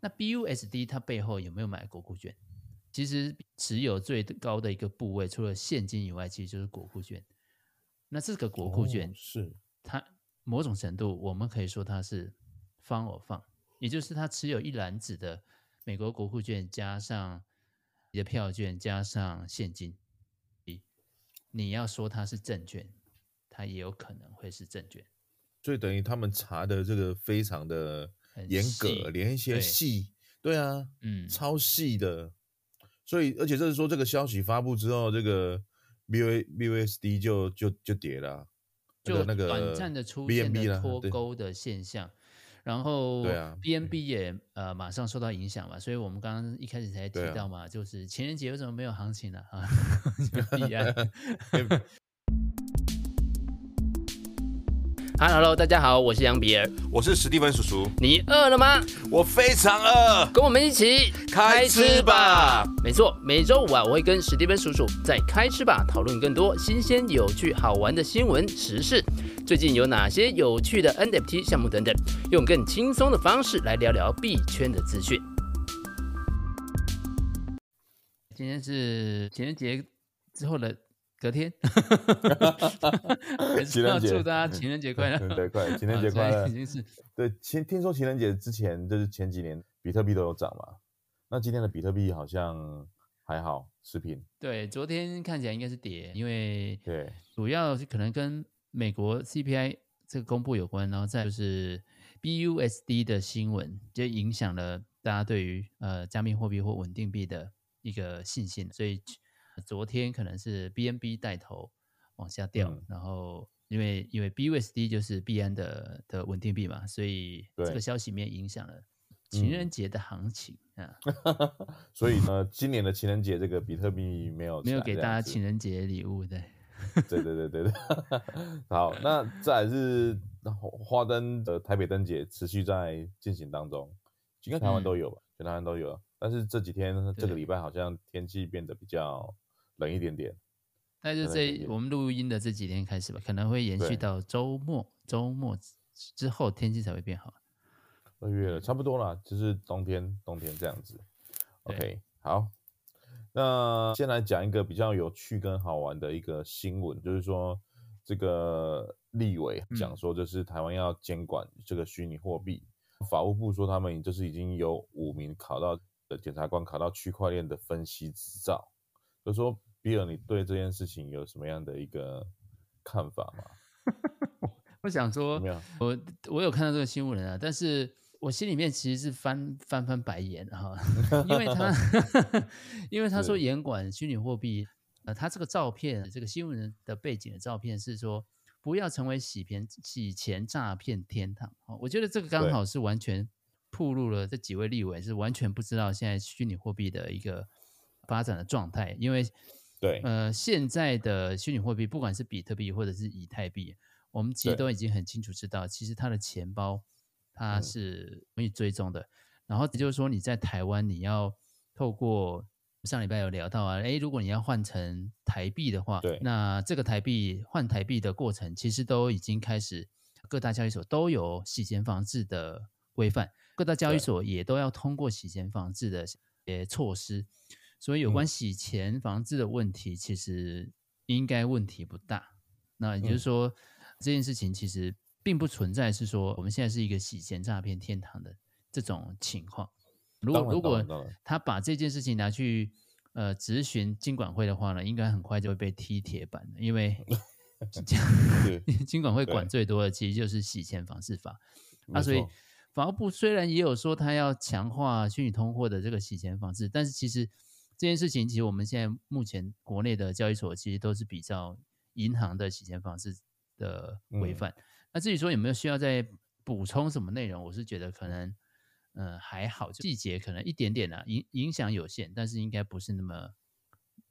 那 BUSD 它背后有没有买国库券？其实持有最高的一个部位，除了现金以外，其实就是国库券。那这个国库券、哦、是它某种程度，我们可以说它是 fund of fund，也就是它持有一篮子的美国国库券，加上你的票券，加上现金。你要说它是证券，它也有可能会是证券。所以等于他们查的这个非常的严格，连一些细，对，啊，嗯，超细的。所以，而且这是说，这个消息发布之后，这个 B V B V S D 就就就跌了，就那个短暂的出现了脱钩的现象。然后对啊，B N B 也呃马上受到影响嘛，所以我们刚刚一开始才提到嘛，就是情人节为什么没有行情呢？啊，必然。Hello，大家好，我是杨比尔，我是史蒂芬叔叔。你饿了吗？我非常饿，跟我们一起开吃吧。没错，每周五啊，我会跟史蒂芬叔叔在开吃吧讨论更多新鲜、有趣、好玩的新闻时事。最近有哪些有趣的 NFT 项目等等，用更轻松的方式来聊聊币圈的资讯。今天是情人节之后的。隔天，还是要祝大家情人节快乐，对，快情人节快乐，已经是 对。听听说情人节之前就是前几年比特币都有涨嘛，那今天的比特币好像还好持平。对，昨天看起来应该是跌，因为对，主要是可能跟美国 CPI 这个公布有关，然后再就是 BUSD 的新闻，就影响了大家对于呃加密货币或稳定币的一个信心，所以。昨天可能是 BNB 带头往下掉，嗯、然后因为因为 BUSD 就是币安的的稳定币嘛，所以这个消息面影响了情人节的行情、嗯、啊。所以呢，今年的情人节这个比特币没有没有给大家情人节礼物，对，对对对对对。好，那再来是花灯的台北灯节持续在进行当中，应该台湾都有吧？全、嗯、台湾都有，但是这几天这个礼拜好像天气变得比较。冷一点点，那就这我们录音的这几天开始吧，可能会延续到周末，周末之后天气才会变好。二月了，差不多了，就是冬天，冬天这样子。OK，好，那先来讲一个比较有趣跟好玩的一个新闻，就是说这个立委讲说，就是台湾要监管这个虚拟货币，嗯、法务部说他们就是已经有五名考到的检察官考到区块链的分析执照，就是说。比尔，你对这件事情有什么样的一个看法吗？我想说，我我有看到这个新闻啊，但是我心里面其实是翻翻翻白眼哈，因为他 因为他说严管虚拟货币，呃，他这个照片，这个新闻的背景的照片是说不要成为洗钱洗钱诈骗天堂。我觉得这个刚好是完全暴露了这几位立委是完全不知道现在虚拟货币的一个发展的状态，因为。对，呃，现在的虚拟货币，不管是比特币或者是以太币，我们其实都已经很清楚知道，其实它的钱包它是容易追踪的。嗯、然后也就是说，你在台湾，你要透过上礼拜有聊到啊，诶，如果你要换成台币的话，对，那这个台币换台币的过程，其实都已经开始，各大交易所都有洗钱防治的规范，各大交易所也都要通过洗钱防治的呃措施。所以有关洗钱防治的问题，其实应该问题不大。那也就是说，这件事情其实并不存在，是说我们现在是一个洗钱诈骗天堂的这种情况。如果如果他把这件事情拿去呃质询金管会的话呢，应该很快就会被踢铁板的，因为 金管会管最多的其实就是洗钱防治法。啊，所以法务部虽然也有说他要强化虚拟通货的这个洗钱防治，但是其实。这件事情其实我们现在目前国内的交易所其实都是比较银行的洗钱方式的规范。嗯、那至于说有没有需要再补充什么内容，我是觉得可能嗯、呃、还好，细节可能一点点啊，影影响有限，但是应该不是那么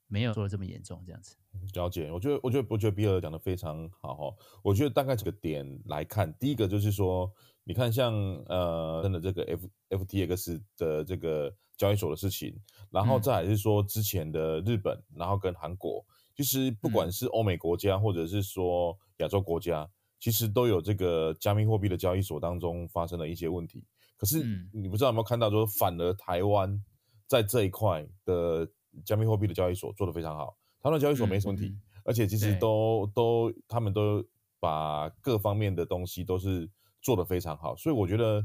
没有说的这么严重这样子。了解，我觉得我觉得我觉得比尔讲的非常好哈。我觉得大概几个点来看，第一个就是说，你看像呃真的这个 F FTX 的这个。交易所的事情，然后再来是说之前的日本，嗯、然后跟韩国，其实不管是欧美国家或者是说亚洲国家，其实都有这个加密货币的交易所当中发生了一些问题。可是你不知道有没有看到，就是反而台湾在这一块的加密货币的交易所做得非常好，台湾的交易所没什么问题，嗯、而且其实都都他们都把各方面的东西都是做得非常好，所以我觉得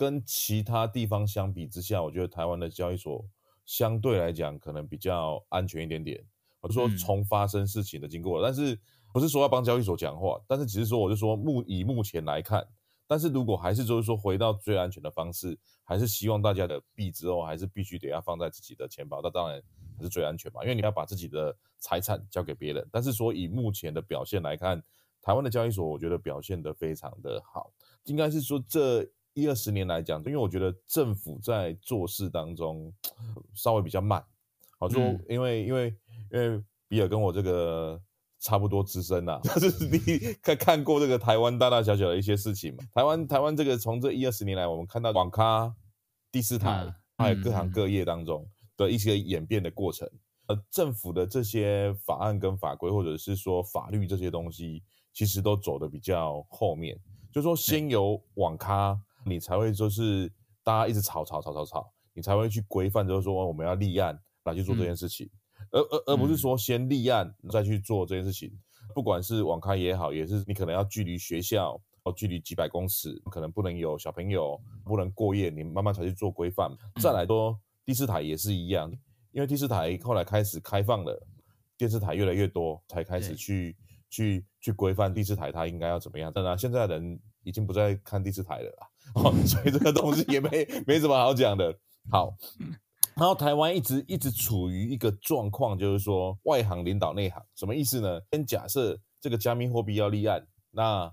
跟其他地方相比之下，我觉得台湾的交易所相对来讲可能比较安全一点点。我就说从发生事情的经过，嗯、但是不是说要帮交易所讲话，但是只是说我就说目以目前来看。但是如果还是就是说回到最安全的方式，还是希望大家的币之后还是必须得要放在自己的钱包，那当然还是最安全嘛，因为你要把自己的财产交给别人。但是说以目前的表现来看，台湾的交易所我觉得表现得非常的好，应该是说这一二十年来讲，因为我觉得政府在做事当中稍微比较慢，好说因为、嗯、因为因为比尔跟我这个。差不多资深呐，就是你看看过这个台湾大大小小的一些事情嘛。台湾台湾这个从这一二十年来，我们看到网咖、第四台，嗯、还有各行各业当中的一些演变的过程。呃、嗯，政府的这些法案跟法规，或者是说法律这些东西，其实都走的比较后面。就是说先有网咖，你才会说是大家一直吵吵吵吵吵，你才会去规范，就是说我们要立案来去做这件事情。嗯而而而不是说先立案再去做这件事情，嗯、不管是网咖也好，也是你可能要距离学校哦，距离几百公尺，可能不能有小朋友，不能过夜，你慢慢才去做规范。再来说第四台也是一样，因为第四台后来开始开放了，电视台越来越多，才开始去去去规范第四台它应该要怎么样。当然现在人已经不再看第四台了啦，哦，所以这个东西也没没什么好讲的。好。然后台湾一直一直处于一个状况，就是说外行领导内行，什么意思呢？先假设这个加密货币要立案，那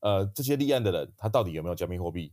呃这些立案的人他到底有没有加密货币？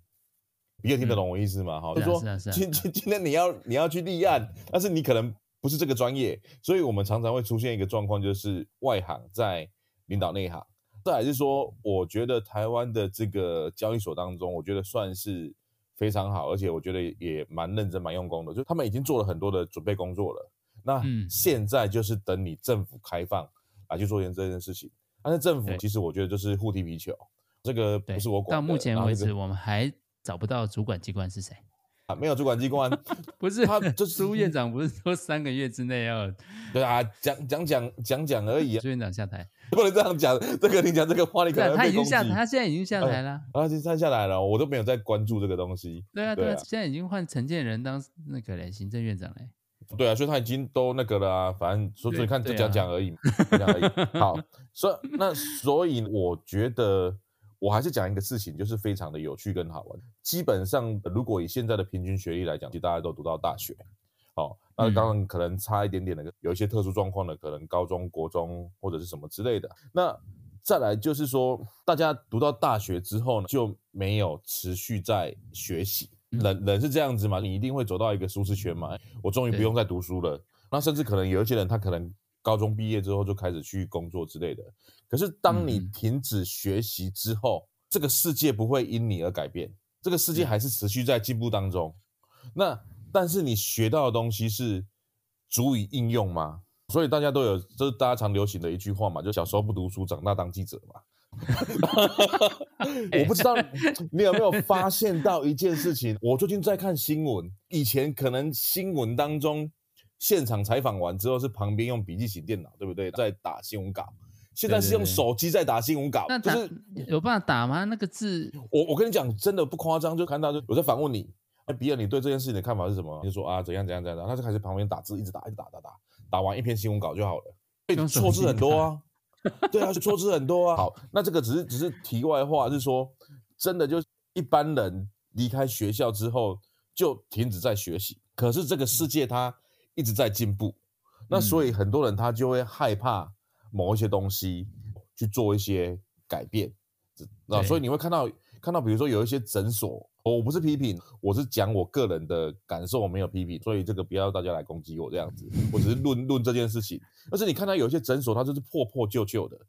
比尔听得懂我意思吗？哈、嗯，就是说今今今天你要你要去立案，但是你可能不是这个专业，所以我们常常会出现一个状况，就是外行在领导内行。这还是说，我觉得台湾的这个交易所当中，我觉得算是。非常好，而且我觉得也蛮认真、蛮用功的，就他们已经做了很多的准备工作了。那现在就是等你政府开放来去做这件事情。但是政府其实我觉得就是互踢皮球，这个不是我管。到目前为止，我们还找不到主管机关是谁。啊，没有主管机关，不是他，就是苏院长不是说三个月之内要？对啊，讲讲讲讲讲而已啊。苏院长下台，不能这样讲。这个你讲这个话，你可能他已经下台，他现在已经下台了。啊，已经下来了，我都没有在关注这个东西。对啊，对啊，现在已经换陈建仁当那个嘞，行政院长嘞。对啊，所以他已经都那个了啊，反正所以你看就讲讲而已，讲而已。好，所以那所以我觉得。我还是讲一个事情，就是非常的有趣跟好玩。基本上，如果以现在的平均学历来讲，其实大家都读到大学。好，那当然可能差一点点的，有一些特殊状况的，可能高中国中或者是什么之类的。那再来就是说，大家读到大学之后呢，就没有持续在学习。人人是这样子嘛，你一定会走到一个舒适圈嘛。我终于不用再读书了。那甚至可能有一些人，他可能。高中毕业之后就开始去工作之类的，可是当你停止学习之后，嗯、这个世界不会因你而改变，这个世界还是持续在进步当中。那但是你学到的东西是足以应用吗？所以大家都有，这是大家常流行的一句话嘛，就小时候不读书，长大当记者嘛。我不知道你有没有发现到一件事情，我最近在看新闻，以前可能新闻当中。现场采访完之后，是旁边用笔记型电脑，对不对？在打新闻稿。现在是用手机在打新闻稿，就是有办法打吗？那个字，我我跟你讲，真的不夸张，就看到就我在反问你，哎，比尔，你对这件事情的看法是什么？你就说啊，怎样怎样怎样，他就开始旁边打字，一直打，一直打，打打，打完一篇新闻稿就好了。哎，错字很多啊，对啊，错字很多啊。好，那这个只是只是题外话，是说真的，就一般人离开学校之后就停止在学习，可是这个世界它。一直在进步，那所以很多人他就会害怕某一些东西去做一些改变，那所以你会看到看到，比如说有一些诊所，我不是批评，我是讲我个人的感受，我没有批评，所以这个不要大家来攻击我这样子，我只是论论这件事情。但是你看到有一些诊所，它就是破破旧旧的，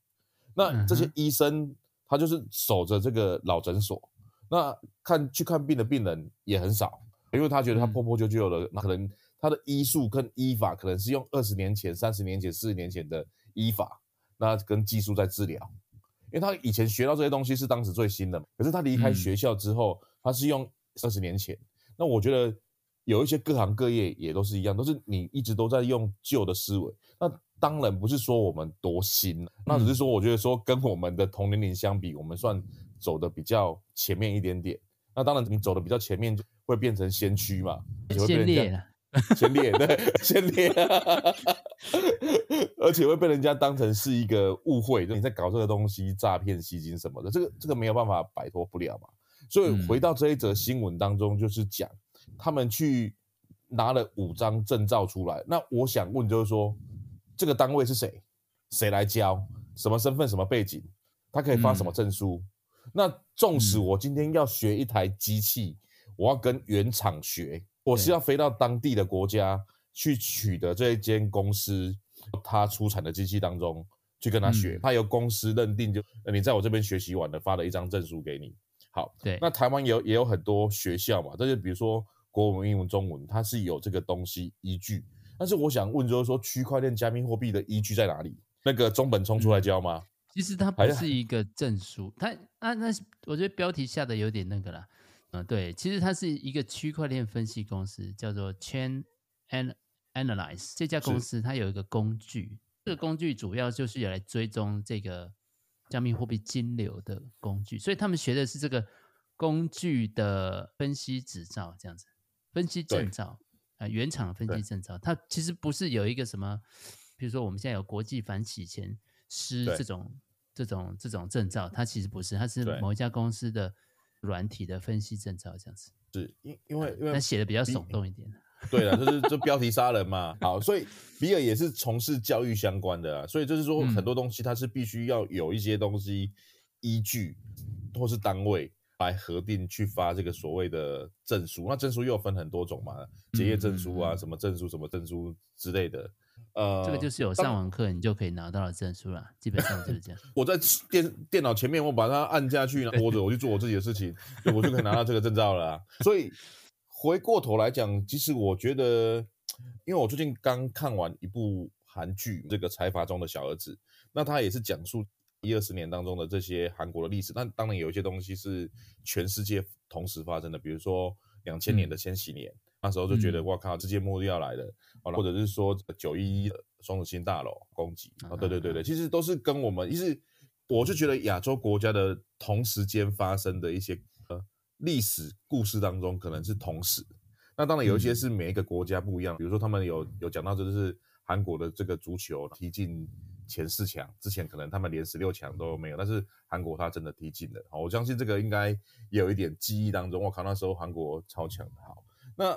那这些医生他就是守着这个老诊所，那看去看病的病人也很少，因为他觉得他破破旧旧的，那可能。他的医术跟医法可能是用二十年前、三十年前、四十年前的医法，那跟技术在治疗，因为他以前学到这些东西是当时最新的，可是他离开学校之后，他是用二十年前。那我觉得有一些各行各业也都是一样，都是你一直都在用旧的思维。那当然不是说我们多新，那只是说我觉得说跟我们的同年龄相比，我们算走的比较前面一点点。那当然你走的比较前面，就会变成先驱嘛，先烈了。先烈，对，先烈，而且会被人家当成是一个误会，就你在搞这个东西诈骗吸金什么的，这个这个没有办法摆脱不了嘛。所以回到这一则新闻当中，就是讲他们去拿了五张证照出来。那我想问，就是说这个单位是谁？谁来教？什么身份？什么背景？他可以发什么证书？嗯、那纵使我今天要学一台机器，我要跟原厂学。我是要飞到当地的国家去取得这一间公司它出产的机器当中去跟他学，他由公司认定就你在我这边学习完了，发了一张证书给你。好，对，那台湾也有也有很多学校嘛，这就比如说国文、英文、中文，它是有这个东西依据。但是我想问，就是说区块链加密货币的依据在哪里？那个中本聪出来教吗？其实它不是一个证书，它啊，那我觉得标题下的有点那个啦。嗯，对，其实它是一个区块链分析公司，叫做 Chain An Analyze。这家公司它有一个工具，这个工具主要就是要来追踪这个加密货币金流的工具，所以他们学的是这个工具的分析执照，这样子，分析证照啊、呃，原厂分析证照。它其实不是有一个什么，比如说我们现在有国际反洗钱师这种这种这种证照，它其实不是，它是某一家公司的。软体的分析证照这样子，是因因为因为他写的比较耸动一点。对了，就是就 标题杀人嘛。好，所以比尔也是从事教育相关的啊，所以就是说很多东西它是必须要有一些东西依据或是单位来核定去发这个所谓的证书。那证书又分很多种嘛，结业证书啊，什么证书什么证书之类的。呃，这个就是有上完课，你就可以拿到的证书了，基本上就是这样。我在电电脑前面，我把它按下去，或者我去做我自己的事情，我就可以拿到这个证照了。所以回过头来讲，其实我觉得，因为我最近刚看完一部韩剧，这个财阀中的小儿子，那他也是讲述一二十年当中的这些韩国的历史。那当然有一些东西是全世界同时发生的，比如说两千年的千禧年。嗯那时候就觉得，哇靠，世界末日要来了，或者是说九一一双子星大楼攻击啊，对对对对，其实都是跟我们，其实我就觉得亚洲国家的同时间发生的一些呃历史故事当中，可能是同时。那当然有一些是每一个国家不一样，比如说他们有有讲到，就是韩国的这个足球踢进前四强之前，可能他们连十六强都没有，但是韩国他真的踢进了。好，我相信这个应该也有一点记忆当中，我靠，那时候韩国超强的。好，那。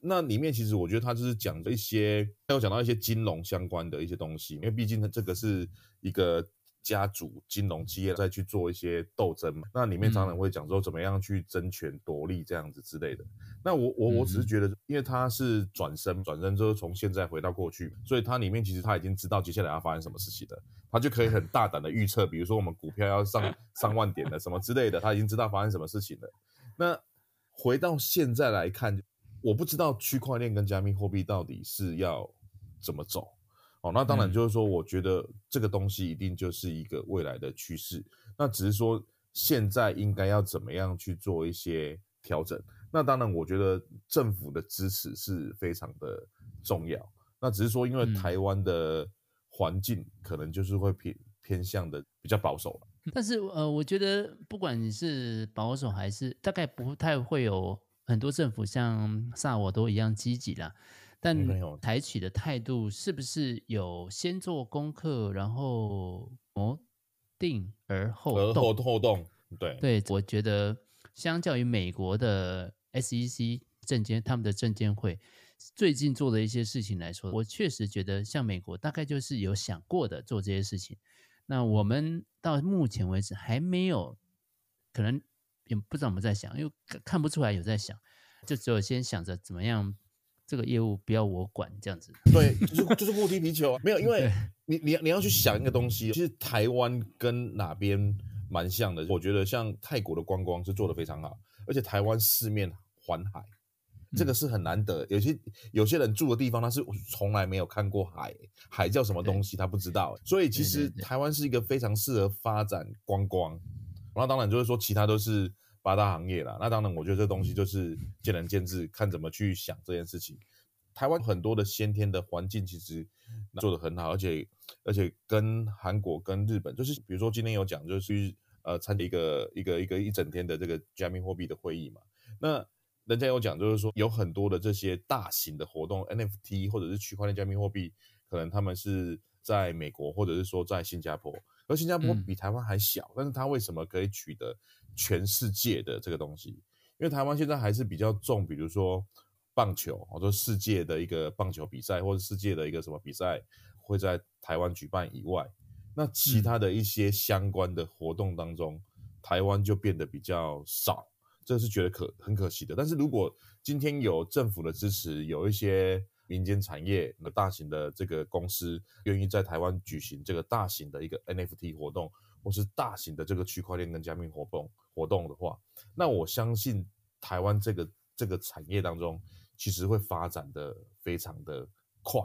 那里面其实我觉得他就是讲一些，他有讲到一些金融相关的一些东西，因为毕竟呢这个是一个家族金融企业在去做一些斗争嘛。那里面常常会讲说怎么样去争权夺利这样子之类的。那我我我只是觉得，因为他是转身转身之后从现在回到过去，所以他里面其实他已经知道接下来要发生什么事情了，他就可以很大胆的预测，比如说我们股票要上 上万点了什么之类的，他已经知道发生什么事情了。那回到现在来看。我不知道区块链跟加密货币到底是要怎么走哦。那当然就是说，我觉得这个东西一定就是一个未来的趋势。那只是说现在应该要怎么样去做一些调整。那当然，我觉得政府的支持是非常的重要。那只是说，因为台湾的环境可能就是会偏偏向的比较保守。但是呃，我觉得不管你是保守还是，大概不太会有。很多政府像萨瓦多一样积极啦，但采取的态度是不是有先做功课，然后谋定而后动？后动，对对，我觉得相较于美国的 SEC 证监，他们的证监会最近做的一些事情来说，我确实觉得像美国大概就是有想过的做这些事情。那我们到目前为止还没有可能。也不知道我们在想，因为看不出来有在想，就只有先想着怎么样这个业务不要我管这样子。对，就是就是互踢皮球啊，没有，因为你你你要去想一个东西，其实台湾跟哪边蛮像的。我觉得像泰国的观光是做得非常好，而且台湾四面环海，这个是很难得。有些有些人住的地方他是从来没有看过海，海叫什么东西他不知道，所以其实台湾是一个非常适合发展观光。那当然就是说，其他都是八大行业啦。那当然，我觉得这东西就是见仁见智，看怎么去想这件事情。台湾很多的先天的环境其实做得很好，而且而且跟韩国、跟日本，就是比如说今天有讲，就是去呃参加一个一个一个一整天的这个加密货币的会议嘛。那人家有讲，就是说有很多的这些大型的活动，NFT 或者是区块链加密货币，可能他们是在美国或者是说在新加坡，而新加坡比台湾还小，嗯、但是它为什么可以取得全世界的这个东西？因为台湾现在还是比较重，比如说。棒球，或者说世界的一个棒球比赛，或者世界的一个什么比赛会在台湾举办以外，那其他的一些相关的活动当中，嗯、台湾就变得比较少，这是觉得可很可惜的。但是如果今天有政府的支持，有一些民间产业的大型的这个公司愿意在台湾举行这个大型的一个 NFT 活动，或是大型的这个区块链跟加密活动活动的话，那我相信台湾这个这个产业当中。其实会发展的非常的快，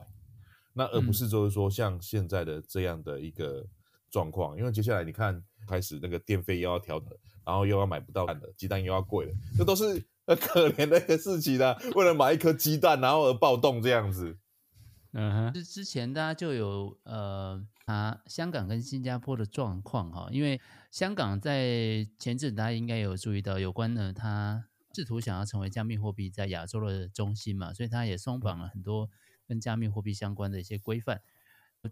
那而不是就是说像现在的这样的一个状况，嗯、因为接下来你看开始那个电费又要调整，然后又要买不到蛋的鸡蛋又要贵了，这都是很可怜的一个事情啊！为了买一颗鸡蛋，然后而暴动这样子。嗯哼，之之前大家就有呃啊香港跟新加坡的状况哈，因为香港在前阵大家应该有注意到有关呢它。试图想要成为加密货币在亚洲的中心嘛，所以他也松绑了很多跟加密货币相关的一些规范。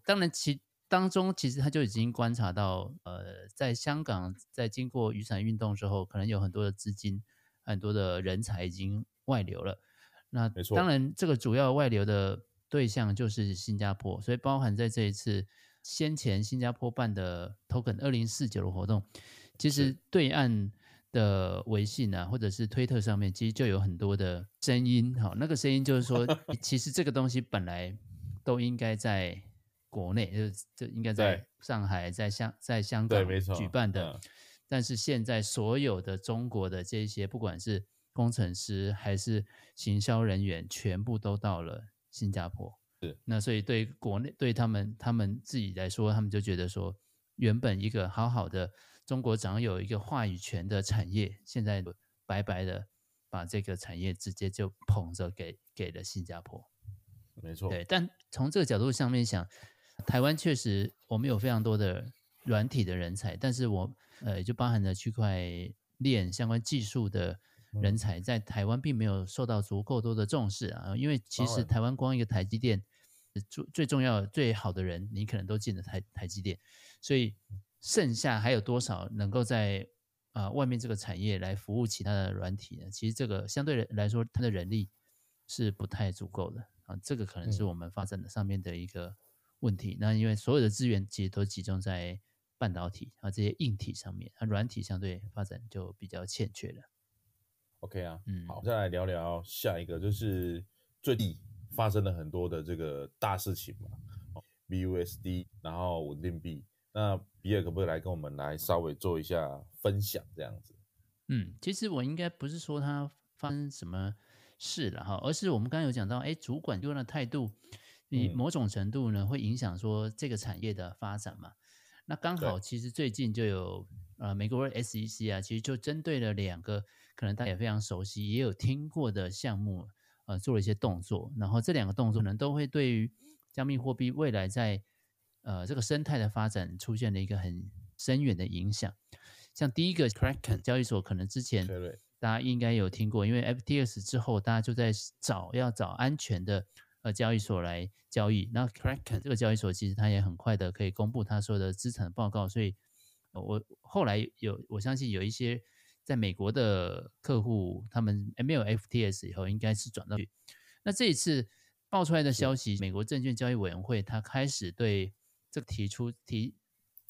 当然，其当中其实他就已经观察到，呃，在香港在经过雨伞运动之后，可能有很多的资金、很多的人才已经外流了。那当然，这个主要外流的对象就是新加坡，所以包含在这一次先前新加坡办的 Token 二零四九的活动，其实对岸。的微信啊，或者是推特上面，其实就有很多的声音。好，那个声音就是说，其实这个东西本来都应该在国内，就就应该在上海、在香、在香港举办的。但是现在所有的中国的这些，不管是工程师还是行销人员，全部都到了新加坡。是，那所以对国内对他们他们自己来说，他们就觉得说，原本一个好好的。中国掌有一个话语权的产业，现在白白的把这个产业直接就捧着给给了新加坡，没错。对，但从这个角度上面想，台湾确实我们有非常多的软体的人才，但是我呃也就包含了区块链相关技术的人才，在台湾并没有受到足够多的重视啊。因为其实台湾光一个台积电最最重要最好的人，你可能都进了台台积电，所以。剩下还有多少能够在啊、呃、外面这个产业来服务其他的软体呢？其实这个相对来说，它的人力是不太足够的啊。这个可能是我们发展的上面的一个问题。嗯、那因为所有的资源其实都集中在半导体啊这些硬体上面，它软体相对发展就比较欠缺了。OK 啊，嗯，好，再来聊聊下一个，就是最近发生了很多的这个大事情嘛，BUSD，然后稳定币。那比尔可不可以来跟我们来稍微做一下分享，这样子？嗯，其实我应该不是说它发生什么事了哈，而是我们刚刚有讲到，哎，主管用的态度，你某种程度呢会影响说这个产业的发展嘛。那刚好，其实最近就有呃美国的 SEC 啊，其实就针对了两个可能大家也非常熟悉，也有听过的项目，呃，做了一些动作。然后这两个动作呢，都会对于加密货币未来在呃，这个生态的发展出现了一个很深远的影响。像第一个 Kraken 交易所，可能之前大家应该有听过，因为 FTX 之后，大家就在找要找安全的呃交易所来交易。那 Kraken 这个交易所其实它也很快的可以公布它所有的资产报告，所以我后来有我相信有一些在美国的客户，他们没有 FTS 以后，应该是转到去。那这一次爆出来的消息，美国证券交易委员会它开始对这个提出提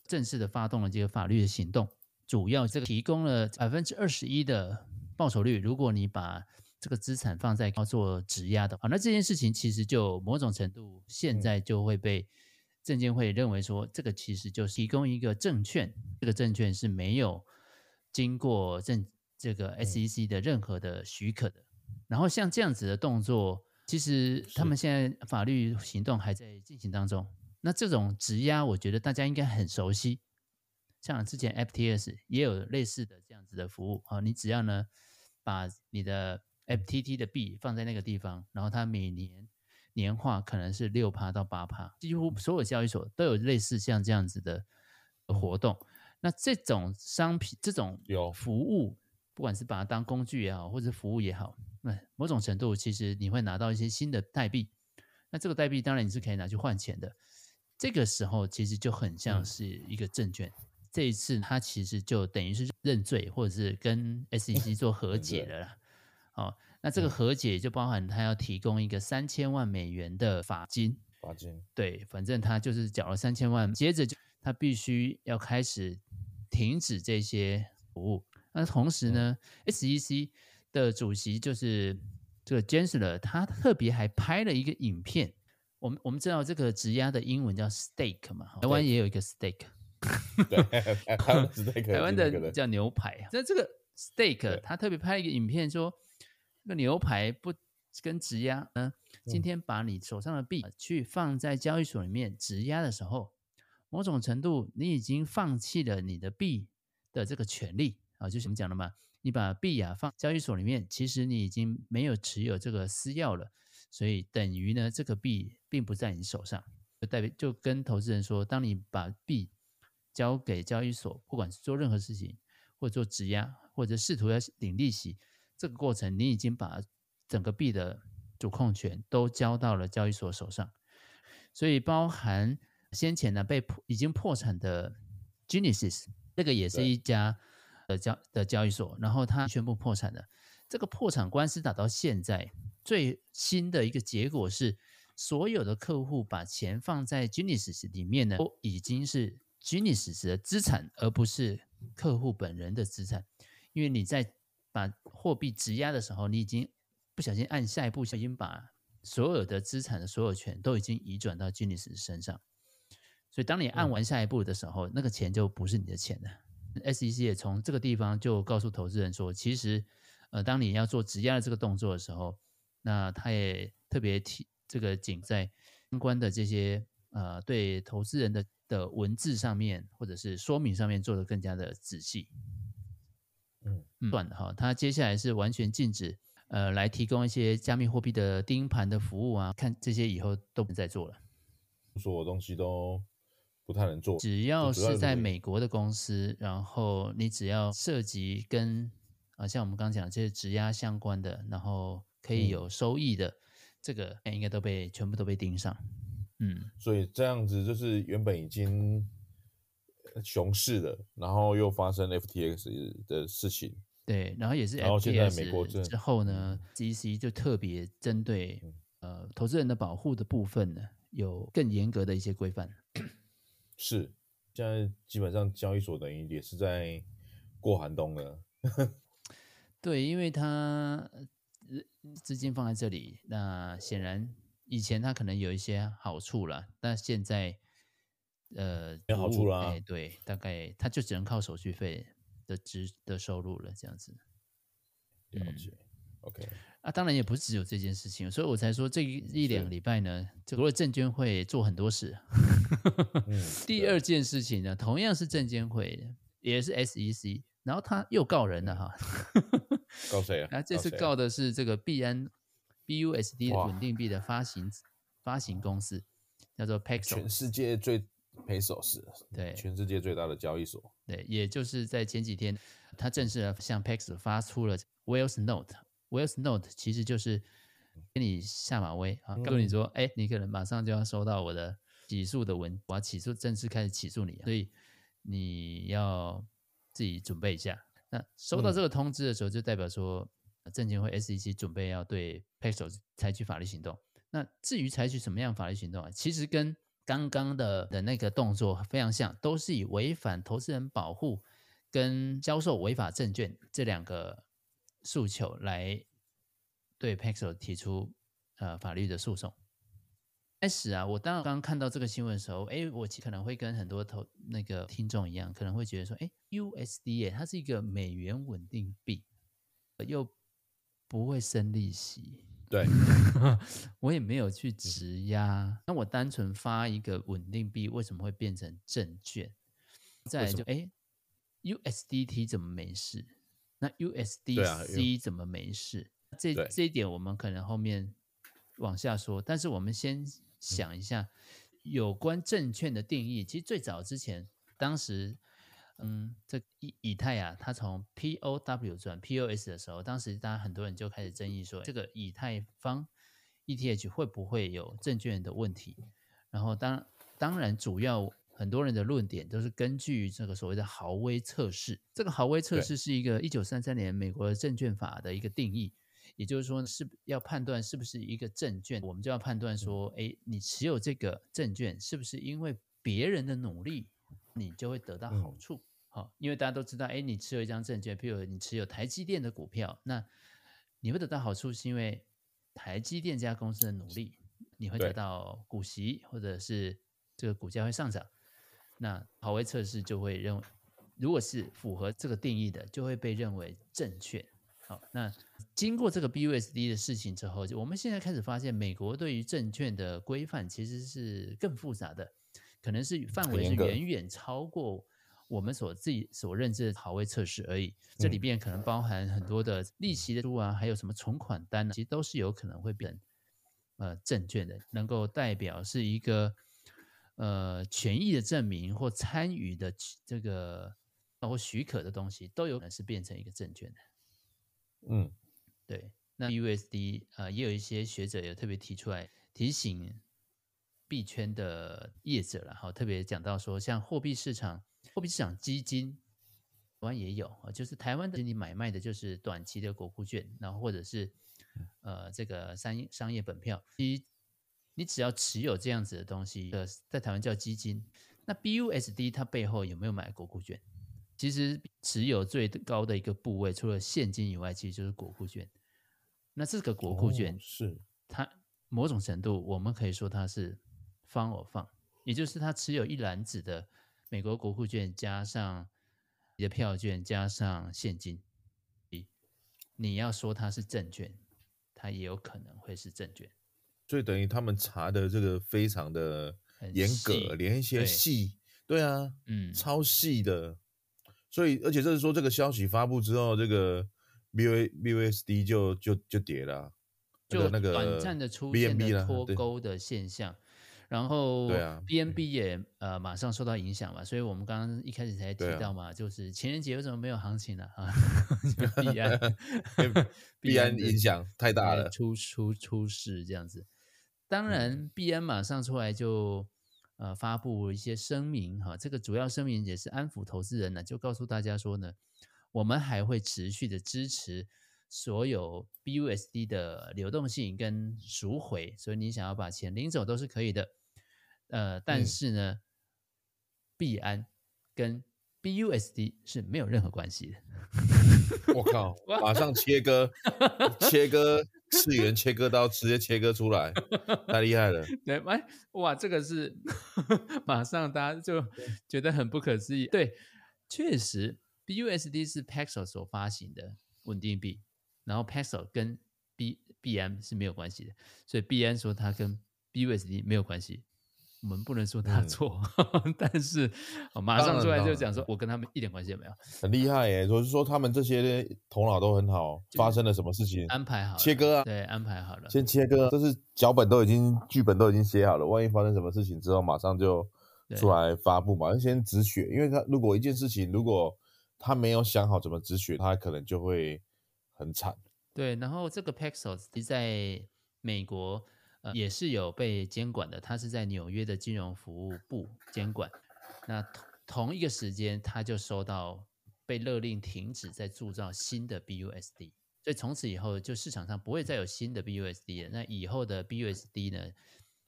正式的发动了这个法律的行动，主要这个提供了百分之二十一的报酬率。如果你把这个资产放在要做质押的话，那这件事情其实就某种程度现在就会被证监会认为说，这个其实就是提供一个证券，这个证券是没有经过证这个 SEC 的任何的许可的。然后像这样子的动作，其实他们现在法律行动还在进行当中。那这种质押，我觉得大家应该很熟悉。像之前 FTS 也有类似的这样子的服务啊，你只要呢把你的 FTT 的币放在那个地方，然后它每年年化可能是六趴到八趴，几乎所有交易所都有类似像这样子的活动。那这种商品、这种有服务，不管是把它当工具也好，或者服务也好，那某种程度其实你会拿到一些新的代币。那这个代币当然你是可以拿去换钱的。这个时候其实就很像是一个证券。嗯这一次，他其实就等于是认罪，或者是跟 SEC 做和解了啦。好，那这个和解就包含他要提供一个三千万美元的罚金。罚金。对，反正他就是缴了三千万，接着就他必须要开始停止这些服务。那同时呢，SEC 的主席就是这个 Jensler，他特别还拍了一个影片。我们我们知道这个质押的英文叫 stake 嘛，台湾也有一个 stake。对，台湾的叫牛排。那这个 stake，他特别拍一个影片说，那个牛排不跟质押呢？今天把你手上的币去放在交易所里面质押的时候，某种程度你已经放弃了你的币的这个权利。啊，就是我们讲的嘛，你把币啊放交易所里面，其实你已经没有持有这个私钥了，所以等于呢，这个币并不在你手上，就代表就跟投资人说，当你把币交给交易所，不管是做任何事情，或者做质押，或者试图要领利息，这个过程你已经把整个币的主控权都交到了交易所手上。所以，包含先前呢被破已经破产的 Genesis，这个也是一家的交的交易所，然后它宣布破产的。这个破产官司打到现在，最新的一个结果是，所有的客户把钱放在 Genesis 里面呢，都已经是。Genesis 的资产，而不是客户本人的资产，因为你在把货币质押的时候，你已经不小心按下一步，已经把所有的资产的所有权都已经移转到 Genesis 身上，所以当你按完下一步的时候，嗯、那个钱就不是你的钱了。SEC 也从这个地方就告诉投资人说，其实，呃，当你要做质押的这个动作的时候，那他也特别提这个仅在相关的这些呃对投资人的。的文字上面或者是说明上面做得更加的仔细，嗯，断的哈，它接下来是完全禁止呃来提供一些加密货币的盯盘的服务啊，看这些以后都不再做了，所有东西都不太能做，只要是在美国的公司，然后你只要涉及跟啊像我们刚刚讲这些质押相关的，然后可以有收益的，嗯、这个应该都被全部都被盯上。嗯，所以这样子就是原本已经熊市的，然后又发生 FTX 的事情，对，然后也是 FTX，然后现在美国之后呢，GEC 就特别针对呃投资人的保护的部分呢，有更严格的一些规范。是，现在基本上交易所等于也是在过寒冬了。对，因为他资金放在这里，那显然。以前他可能有一些好处了，但现在，呃，没好处了。哎，对，大概他就只能靠手续费的支的收入了，这样子。了解。嗯、OK。啊，当然也不是只有这件事情，所以我才说这一一两个礼拜呢，这个证监会做很多事。嗯、第二件事情呢，同样是证监会，也是 SEC，然后他又告人了哈。告谁啊？啊，这次告的是这个币安。BUSD 的稳定币的发行发行公司叫做 Paxos，全世界最 Paxos，对，全世界最大的交易所。对，也就是在前几天，他正式向 Paxos 发出了 Wells Note。Wells Note 其实就是给你下马威啊，告诉你说，哎、嗯，你可能马上就要收到我的起诉的文，我要起诉，正式开始起诉你，所以你要自己准备一下。那收到这个通知的时候，就代表说。证监会 SEC 准备要对 Paxos 采取法律行动。那至于采取什么样法律行动啊？其实跟刚刚的的那个动作非常像，都是以违反投资人保护跟销售违法证券这两个诉求来对 Paxos 提出呃法律的诉讼。开始啊，我当刚看到这个新闻的时候，哎，我可能会跟很多投那个听众一样，可能会觉得说，哎，USD 它是一个美元稳定币，又不会生利息，对，我也没有去质押。那我单纯发一个稳定币，为什么会变成证券？再来就哎，USDT 怎么没事？那 USDC 怎么没事？啊、这这一点我们可能后面往下说，但是我们先想一下、嗯、有关证券的定义。其实最早之前，当时。嗯，这以以太啊，它从 POW 转 POS 的时候，当时大家很多人就开始争议说，这个以太坊 ETH 会不会有证券的问题？然后当当然，主要很多人的论点都是根据这个所谓的豪威测试。这个豪威测试是一个一九三三年美国的证券法的一个定义，也就是说是要判断是不是一个证券，我们就要判断说，哎，你持有这个证券是不是因为别人的努力？你就会得到好处，好、嗯，因为大家都知道，哎，你持有一张证券，譬如你持有台积电的股票，那你会得到好处，是因为台积电这家公司的努力，你会得到股息，或者是这个股价会上涨。那豪威测试就会认为，如果是符合这个定义的，就会被认为正确。好，那经过这个 BUSD 的事情之后，就我们现在开始发现，美国对于证券的规范其实是更复杂的。可能是范围是远远超过我们所自己所认知的好位测试而已。这里边可能包含很多的利息的书啊，还有什么存款单啊？其实都是有可能会变呃证券的，能够代表是一个呃权益的证明或参与的这个包括许可的东西，都有可能是变成一个证券的。嗯，对。那 USD 呃也有一些学者也特别提出来提醒。币圈的业者了，哈，特别讲到说，像货币市场、货币市场基金，台湾也有啊，就是台湾的你买卖的就是短期的国库券，然后或者是呃这个商商业本票，你你只要持有这样子的东西，呃，在台湾叫基金。那 BUSD 它背后有没有买国库券？其实持有最高的一个部位，除了现金以外，其实就是国库券。那这个国库券是它某种程度，我们可以说它是。方我放，也就是他持有一篮子的美国国库券，加上你的票券，加上现金。你要说它是证券，它也有可能会是证券。所以等于他们查的这个非常的严格，连一些细，对，啊，嗯，超细的。所以，而且这是说这个消息发布之后，这个 BVBUSD 就就就跌了，就那个短暂的出现了脱钩的现象。然后，BNB 也呃马上受到影响嘛，所以我们刚刚一开始才提到嘛，就是情人节为什么没有行情呢？啊，币安，币 安影响太大了，出出出事这样子。当然，币安马上出来就呃发布一些声明哈，这个主要声明也是安抚投资人呢，就告诉大家说呢，我们还会持续的支持。所有 BUSD 的流动性跟赎回，所以你想要把钱领走都是可以的。呃，但是呢，币、嗯、安跟 BUSD 是没有任何关系的。我靠，马上切割，切割次元切割刀，直接切割出来，太厉害了。对，哎，哇，这个是 马上大家就觉得很不可思议。对，确实 BUSD 是 Paxos 所发行的稳定币。然后 Paxos 跟 B B M 是没有关系的，所以 B N 说它跟 B U S D 没有关系，我们不能说他错，嗯、但是马上出来就讲说，我跟他们一点关系也没有，很厉害耶，就是说他们这些头脑都很好，发生了什么事情安排好切割啊，对，安排好了，先切割，这是脚本都已经剧本都已经写好了，万一发生什么事情之后，马上就出来发布嘛，先止血，因为他如果一件事情如果他没有想好怎么止血，他可能就会。很惨，对。然后这个 Paxos 在美国呃也是有被监管的，它是在纽约的金融服务部监管。那同同一个时间，他就收到被勒令停止再铸造新的 BUSD，所以从此以后就市场上不会再有新的 BUSD 了。那以后的 BUSD 呢，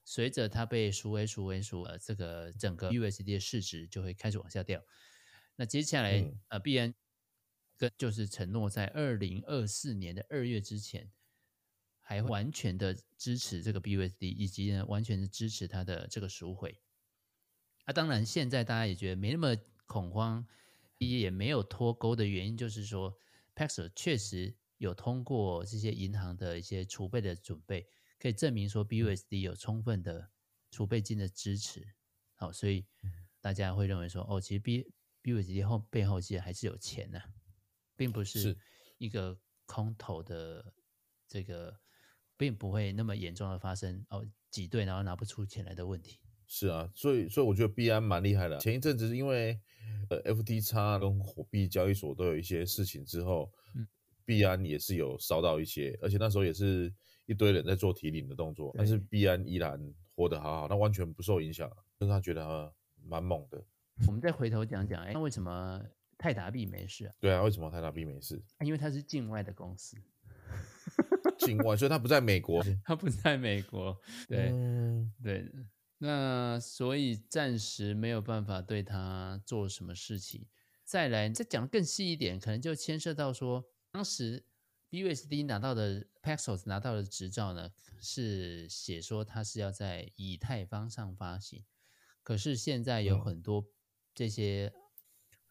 随着它被赎回、赎回、赎呃，这个整个 BUSD 的市值就会开始往下掉。那接下来、嗯、呃，必然。跟就是承诺在二零二四年的二月之前，还完全的支持这个 BUSD，以及呢完全的支持它的这个赎回。啊，当然现在大家也觉得没那么恐慌，也没有脱钩的原因，就是说 Paxos 确实有通过这些银行的一些储备的准备，可以证明说 BUSD 有充分的储备金的支持。好，所以大家会认为说，哦，其实 B BUSD 后背后其实还是有钱的、啊，并不是一个空头的这个，并不会那么严重的发生哦挤兑然后拿不出钱来的问题。是啊，所以所以我觉得币安蛮厉害的。前一阵子是因为呃 FTX 跟火币交易所都有一些事情之后，嗯，币安也是有烧到一些，而且那时候也是一堆人在做提领的动作，但是币安依然活得好好，那完全不受影响，让他觉得蛮猛的。我们再回头讲讲，哎，那为什么泰达币没事啊？对啊，为什么泰达币没事？因为它是境外的公司，境外，所以他不在美国，他不在美国，对、嗯、对。那所以暂时没有办法对他做什么事情。再来，再讲更细一点，可能就牵涉到说，当时 BUSD 拿到的 Paxos 拿到的执照呢，是写说它是要在以太坊上发行。可是现在有很多这些、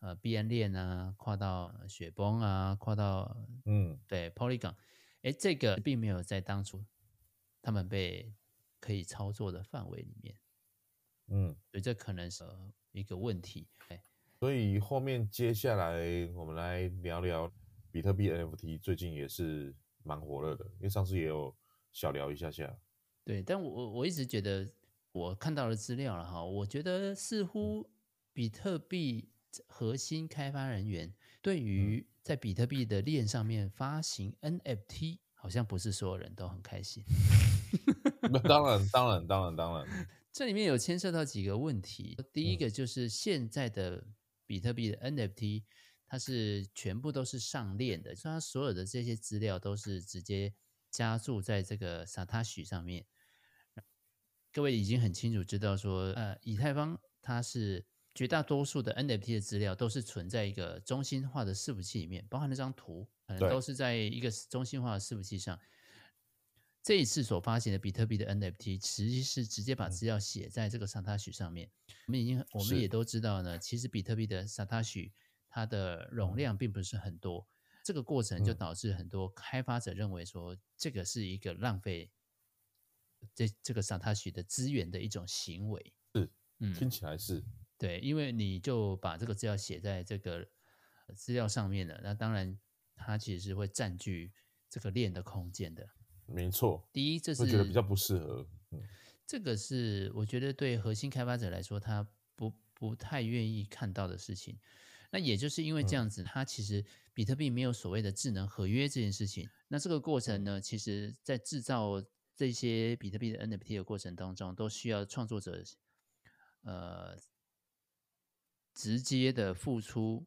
嗯、呃币安链啊，跨到雪崩啊，跨到嗯对 Polygon，哎，这个并没有在当初他们被。可以操作的范围里面，嗯，所以这可能是一个问题。所以后面接下来我们来聊聊比特币 NFT，最近也是蛮火热的，因为上次也有小聊一下下。对，但我我一直觉得我看到的资料了哈，我觉得似乎比特币核心开发人员对于在比特币的链上面发行 NFT，好像不是所有人都很开心。那当然，当然，当然，当然，这里面有牵涉到几个问题。第一个就是现在的比特币的 NFT，它是全部都是上链的，所以它所有的这些资料都是直接加注在这个 Satoshi 上面。各位已经很清楚知道说，呃，以太坊它是绝大多数的 NFT 的资料都是存在一个中心化的伺服器里面，包含那张图可能都是在一个中心化的伺服器上。这一次所发行的比特币的 NFT，其实是直接把资料写在这个 Satoshi 上面。我们已经，我们也都知道呢，其实比特币的 Satoshi 它的容量并不是很多，这个过程就导致很多开发者认为说，这个是一个浪费这这个 Satoshi 的资源的一种行为。是，嗯，听起来是。对，因为你就把这个资料写在这个资料上面了，那当然它其实是会占据这个链的空间的。没错，第一，这是我觉得比较不适合。嗯，这个是我觉得对核心开发者来说，他不不太愿意看到的事情。那也就是因为这样子，嗯、它其实比特币没有所谓的智能合约这件事情。那这个过程呢，其实在制造这些比特币的 NFT 的过程当中，都需要创作者呃直接的付出，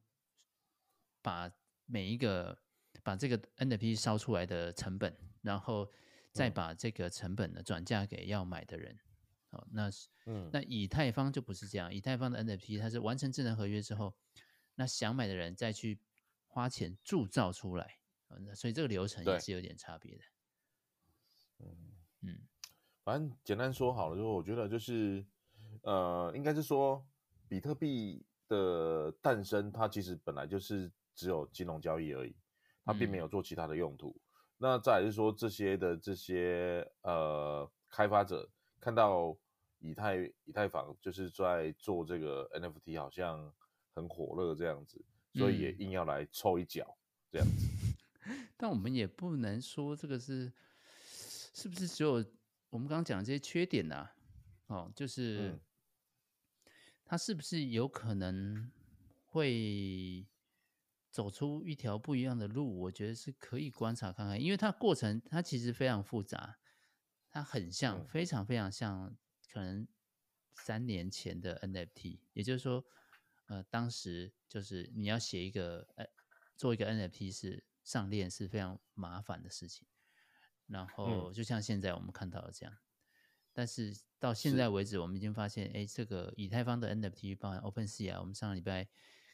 把每一个把这个 NFT 烧出来的成本。然后再把这个成本呢转嫁给要买的人，好，那是嗯，那以太坊就不是这样，以太坊的 NFT 它是完成智能合约之后，那想买的人再去花钱铸造出来，那所以这个流程也是有点差别的。嗯。嗯，反正简单说好了，就我觉得就是呃，应该是说比特币的诞生，它其实本来就是只有金融交易而已，它并没有做其他的用途。嗯那再来是说，这些的这些呃开发者看到以太以太坊就是在做这个 NFT，好像很火热这样子，所以也硬要来凑一脚这样子。嗯。但我们也不能说这个是是不是只有我们刚刚讲的这些缺点呢？啊？哦，就是它是不是有可能会？走出一条不一样的路，我觉得是可以观察看看，因为它过程它其实非常复杂，它很像，非常非常像，可能三年前的 NFT，也就是说，呃，当时就是你要写一个呃，做一个 NFT 是上链是非常麻烦的事情，然后就像现在我们看到的这样，但是到现在为止，我们已经发现，哎，这个以太坊的 NFT 包含 OpenSea 啊，我们上个礼拜。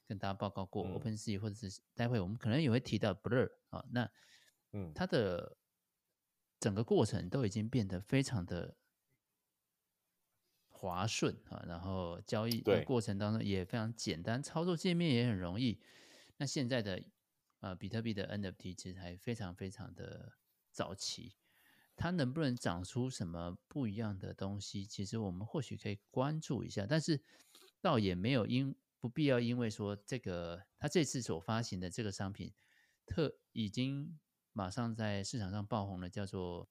跟大家报告过 OpenSea，或者是待会我们可能也会提到 Blur 啊，那嗯，它的整个过程都已经变得非常的滑顺啊，然后交易的过程当中也非常简单，操作界面也很容易。那现在的呃比特币的 NFT 其实还非常非常的早期，它能不能长出什么不一样的东西？其实我们或许可以关注一下，但是倒也没有因。不必要因为说这个它这次所发行的这个商品特已经马上在市场上爆红了，叫做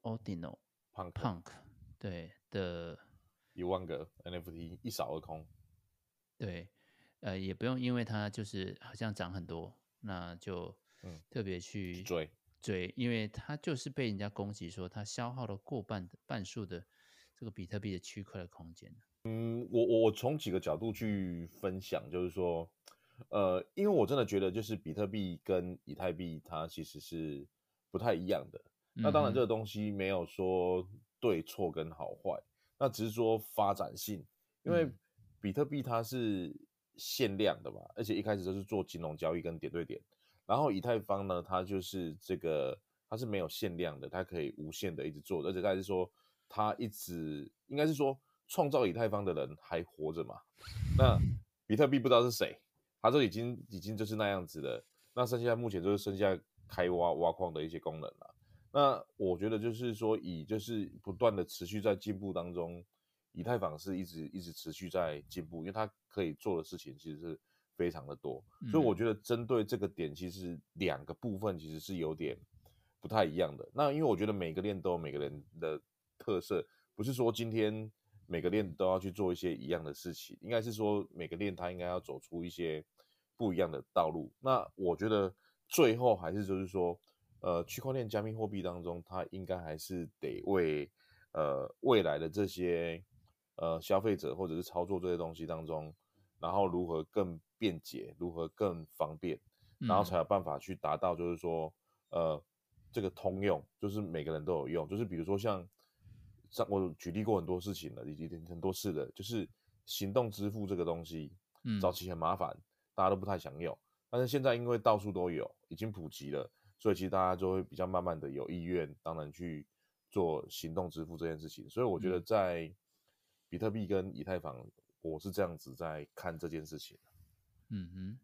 Ordinal Punk Punk 对的一万个 NFT 一扫而空，对，呃，也不用因为它就是好像涨很多，那就嗯特别去追追，因为它就是被人家攻击说它消耗了过半的半数的这个比特币的区块的空间。嗯，我我我从几个角度去分享，就是说，呃，因为我真的觉得，就是比特币跟以太币它其实是不太一样的。嗯、那当然，这个东西没有说对错跟好坏，那只是说发展性。因为比特币它是限量的嘛，而且一开始就是做金融交易跟点对点。然后以太坊呢，它就是这个它是没有限量的，它可以无限的一直做，而且它是说它一直应该是说。创造以太坊的人还活着嘛？那比特币不知道是谁，他说已经已经就是那样子的。那剩下目前就是剩下开挖挖矿的一些功能了。那我觉得就是说，以就是不断的持续在进步当中，以太坊是一直一直持续在进步，因为它可以做的事情其实是非常的多。所以我觉得针对这个点，其实两个部分其实是有点不太一样的。那因为我觉得每个链都有每个人的特色，不是说今天。每个链都要去做一些一样的事情，应该是说每个链它应该要走出一些不一样的道路。那我觉得最后还是就是说，呃，区块链加密货币当中，它应该还是得为呃未来的这些呃消费者或者是操作这些东西当中，然后如何更便捷，如何更方便，然后才有办法去达到就是说呃这个通用，就是每个人都有用，就是比如说像。像我举例过很多事情了，以及很多次的，就是行动支付这个东西，嗯，早期很麻烦，大家都不太想用，但是现在因为到处都有，已经普及了，所以其实大家就会比较慢慢的有意愿，当然去做行动支付这件事情。所以我觉得在比特币跟以太坊，我是这样子在看这件事情。嗯哼，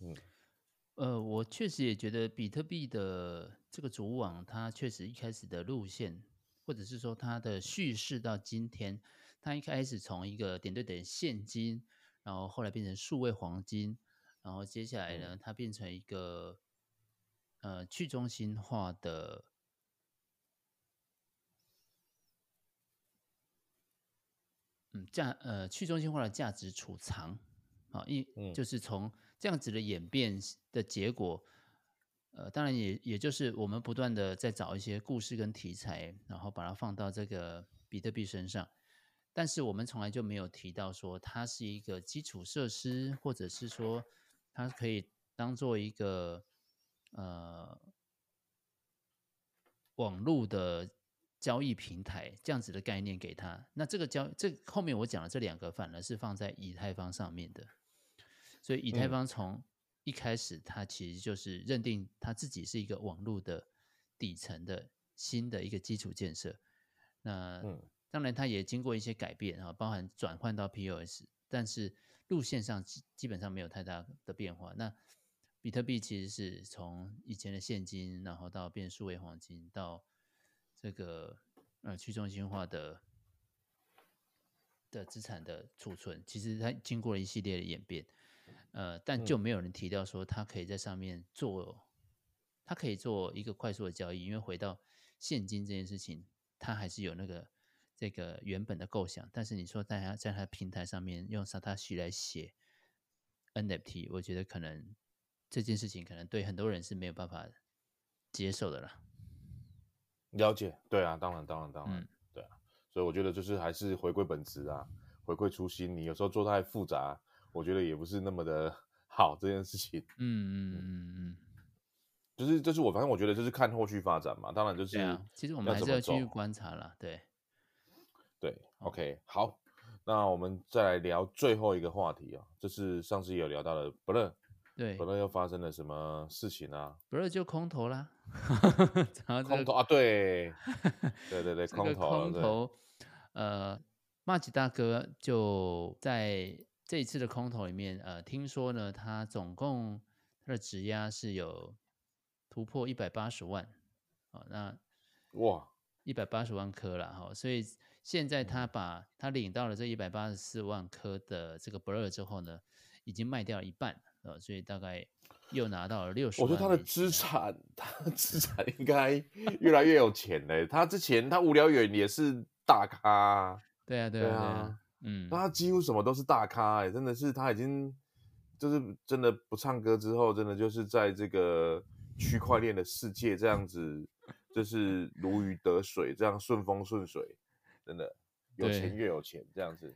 嗯，呃，我确实也觉得比特币的这个主网，它确实一开始的路线。或者是说它的叙事到今天，它一开始从一个点对点现金，然后后来变成数位黄金，然后接下来呢，它变成一个呃去中心化的，嗯价呃去中心化的价值储藏，啊一就是从这样子的演变的结果。呃，当然也也就是我们不断的在找一些故事跟题材，然后把它放到这个比特币身上，但是我们从来就没有提到说它是一个基础设施，或者是说它可以当做一个呃网络的交易平台这样子的概念给他。那这个交这后面我讲的这两个反而是放在以太坊上面的，所以以太坊从、嗯一开始，它其实就是认定它自己是一个网络的底层的新的一个基础建设。那当然，它也经过一些改变啊，包含转换到 POS，但是路线上基基本上没有太大的变化。那比特币其实是从以前的现金，然后到变数位黄金，到这个呃去中心化的的资产的储存，其实它经过了一系列的演变。呃，但就没有人提到说他可以在上面做，他可以做一个快速的交易，因为回到现金这件事情，他还是有那个这个原本的构想。但是你说大家在他平台上面用 Satoshi 来写 NFT，我觉得可能这件事情可能对很多人是没有办法接受的啦。了解，对啊，当然，当然，当然，嗯、对啊，所以我觉得就是还是回归本质啊，回归初心。你有时候做太复杂。我觉得也不是那么的 好这件事情，嗯 嗯嗯。嗯，就是就是我反正我觉得就是看后续发展嘛，当然就是，其实我们还是要继续观察啦，对，对，OK，好，那我们再来聊最后一个话题啊，就是上次有聊到的 Blur，对，Blur 又发生了什么事情啊？Blur 就空投啦，空投啊，对，对对对，空投，空投，呃，马吉大哥就在。这一次的空投里面，呃，听说呢，他总共他的质押是有突破一百八十万，哦，那哇，一百八十万颗了哈，所以现在他把他领到了这一百八十四万颗的这个 Blur 之后呢，已经卖掉了一半，所以大概又拿到了六十万。我觉得他的资产，他的资产应该越来越有钱嘞。他之前他无聊远也是大咖，对啊，对啊，对啊，嗯，他几乎什么都是大咖，哎，真的是他已经就是真的不唱歌之后，真的就是在这个区块链的世界这样子。就是如鱼得水，这样顺风顺水，真的有钱越有钱这样子。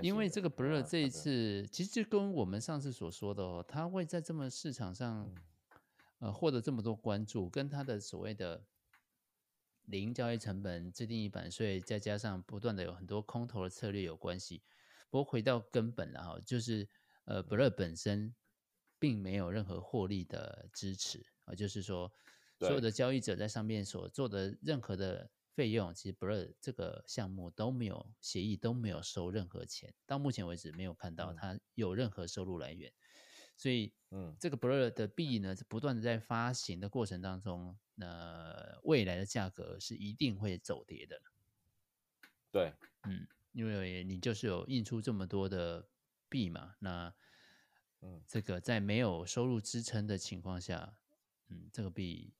因为这个 Blur 这一次，其实就跟我们上次所说的哦，他会在这么市场上，呃，获得这么多关注，跟他的所谓的零交易成本、自定义版税，再加上不断的有很多空头的策略有关系。不过回到根本了哈，就是呃，Blur 本身并没有任何获利的支持啊，就是说。所有的交易者在上面所做的任何的费用，其实 Blur 这个项目都没有协议，都没有收任何钱。到目前为止，没有看到它有任何收入来源。所以，嗯，这个 Blur 的币呢，不断的在发行的过程当中，那未来的价格是一定会走跌的。对，嗯，因为你就是有印出这么多的币嘛，那，嗯，这个在没有收入支撑的情况下，嗯，这个币。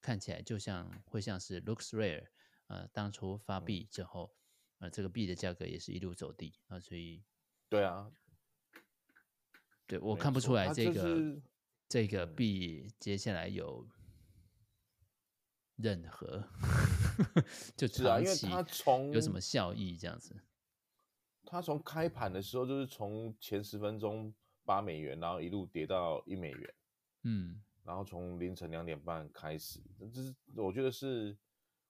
看起来就像会像是 LooksRare，呃，当初发币之后，呃，这个币的价格也是一路走低啊，所以，对啊，对我看不出来这个、就是、这个币接下来有任何 就长期有什么效益这样子。他从开盘的时候就是从前十分钟八美元，然后一路跌到一美元，嗯。然后从凌晨两点半开始，这是我觉得是，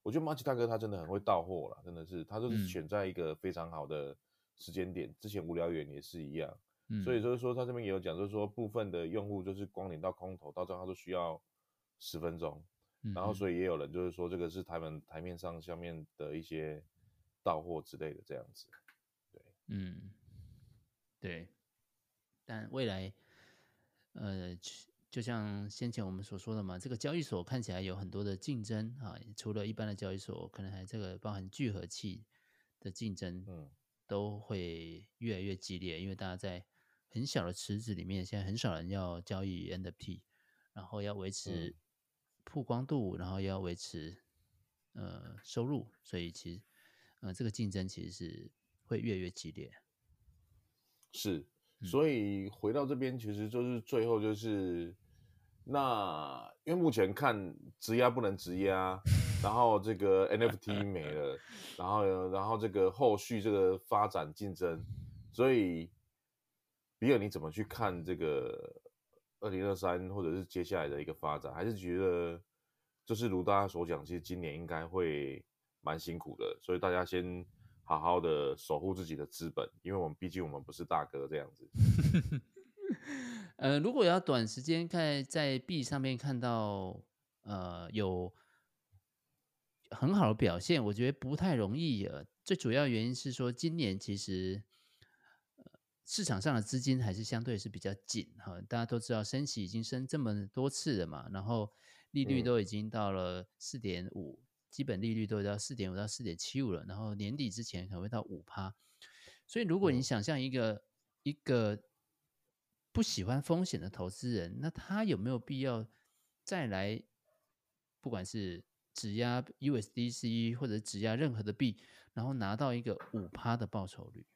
我觉得马奇大哥他真的很会到货了，真的是，他就是选在一个非常好的时间点。嗯、之前无聊猿也是一样，嗯、所以就是说他这边也有讲，就是说部分的用户就是光领到空投到账号都需要十分钟，嗯、然后所以也有人就是说这个是他们台面上下面的一些到货之类的这样子，对，嗯，对，但未来，呃。就像先前我们所说的嘛，这个交易所看起来有很多的竞争啊，除了一般的交易所，可能还这个包含聚合器的竞争，嗯，都会越来越激烈，因为大家在很小的池子里面，现在很少人要交易 NFT，然后要维持曝光度，然后要维持呃收入，所以其实呃这个竞争其实是会越来越激烈。是，所以回到这边，其实就是最后就是。那因为目前看质押不能质押，然后这个 NFT 没了，然后然后这个后续这个发展竞争，所以比尔你怎么去看这个二零二三或者是接下来的一个发展？还是觉得就是如大家所讲，其实今年应该会蛮辛苦的，所以大家先好好的守护自己的资本，因为我们毕竟我们不是大哥这样子。呃，如果要短时间看在币上面看到呃有很好的表现，我觉得不太容易。呃，最主要原因是说，今年其实市场上的资金还是相对是比较紧哈。大家都知道，升息已经升这么多次了嘛，然后利率都已经到了四点五，基本利率都到四点五到四点七五了，然后年底之前可能会到五趴。所以，如果你想象一个一个不喜欢风险的投资人，那他有没有必要再来？不管是质押 USDC 或者质押任何的币，然后拿到一个五趴的报酬率。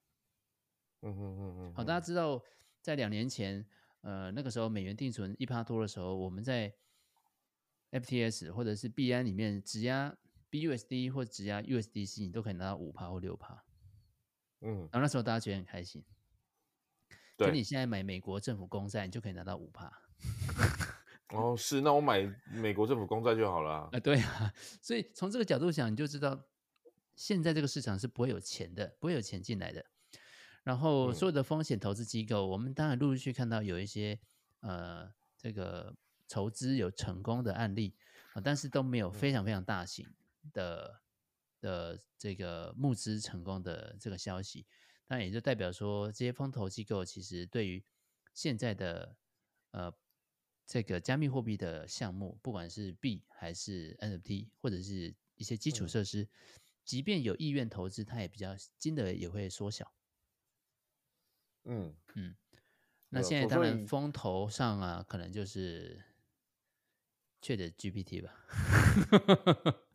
嗯嗯嗯嗯。好，大家知道，在两年前，呃，那个时候美元定存一趴多的时候，我们在 FTS 或者是币安里面质押 BUSD 或质押 USDC，你都可以拿到五趴或六趴。嗯，然后那时候大家觉得很开心。跟你现在买美国政府公债，你就可以拿到五趴。哦，是，那我买美国政府公债就好了啊。啊，对啊，所以从这个角度想，你就知道现在这个市场是不会有钱的，不会有钱进来的。然后所有的风险投资机构，嗯、我们当然陆陆续看到有一些呃，这个筹资有成功的案例啊，但是都没有非常非常大型的的这个募资成功的这个消息。那也就代表说，这些风投机构其实对于现在的呃这个加密货币的项目，不管是币还是 NFT，或者是一些基础设施，嗯、即便有意愿投资，它也比较金额也会缩小。嗯嗯，那现在当然风头上啊，可能就是。确的 GPT 吧，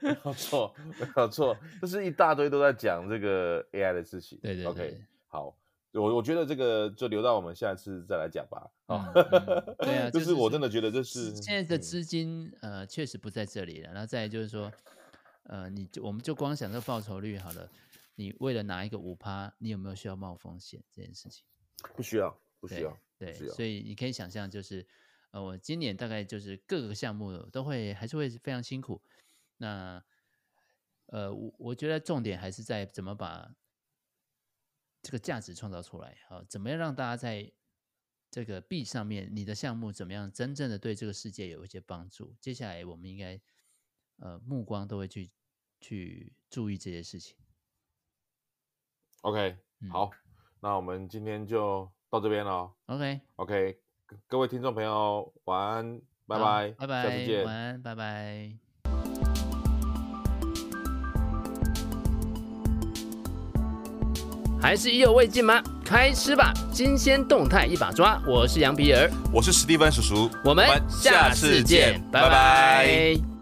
没有错，没有错，就是一大堆都在讲这个 AI 的事情。对对对，OK，好，我我觉得这个就留到我们下一次再来讲吧。嗯 嗯、对啊，就是我真的觉得这是现在的资金，嗯、呃，确实不在这里了。然后再就是说，呃，你就我们就光想这个报酬率好了，你为了拿一个五趴，你有没有需要冒风险这件事情？不需要，不需要，对。所以你可以想象就是。呃，我今年大概就是各个项目都会还是会非常辛苦。那呃，我我觉得重点还是在怎么把这个价值创造出来。好，怎么样让大家在这个币上面，你的项目怎么样真正的对这个世界有一些帮助？接下来我们应该呃目光都会去去注意这些事情。OK，好，嗯，那我们今天就到这边了。OK，OK。各位听众朋友，晚安，拜拜，拜拜，下次见，晚安，拜拜。还是意犹未尽吗？开吃吧，新鲜动态一把抓。我是羊皮儿，我是史蒂芬叔叔，我们下次见，拜拜。拜拜。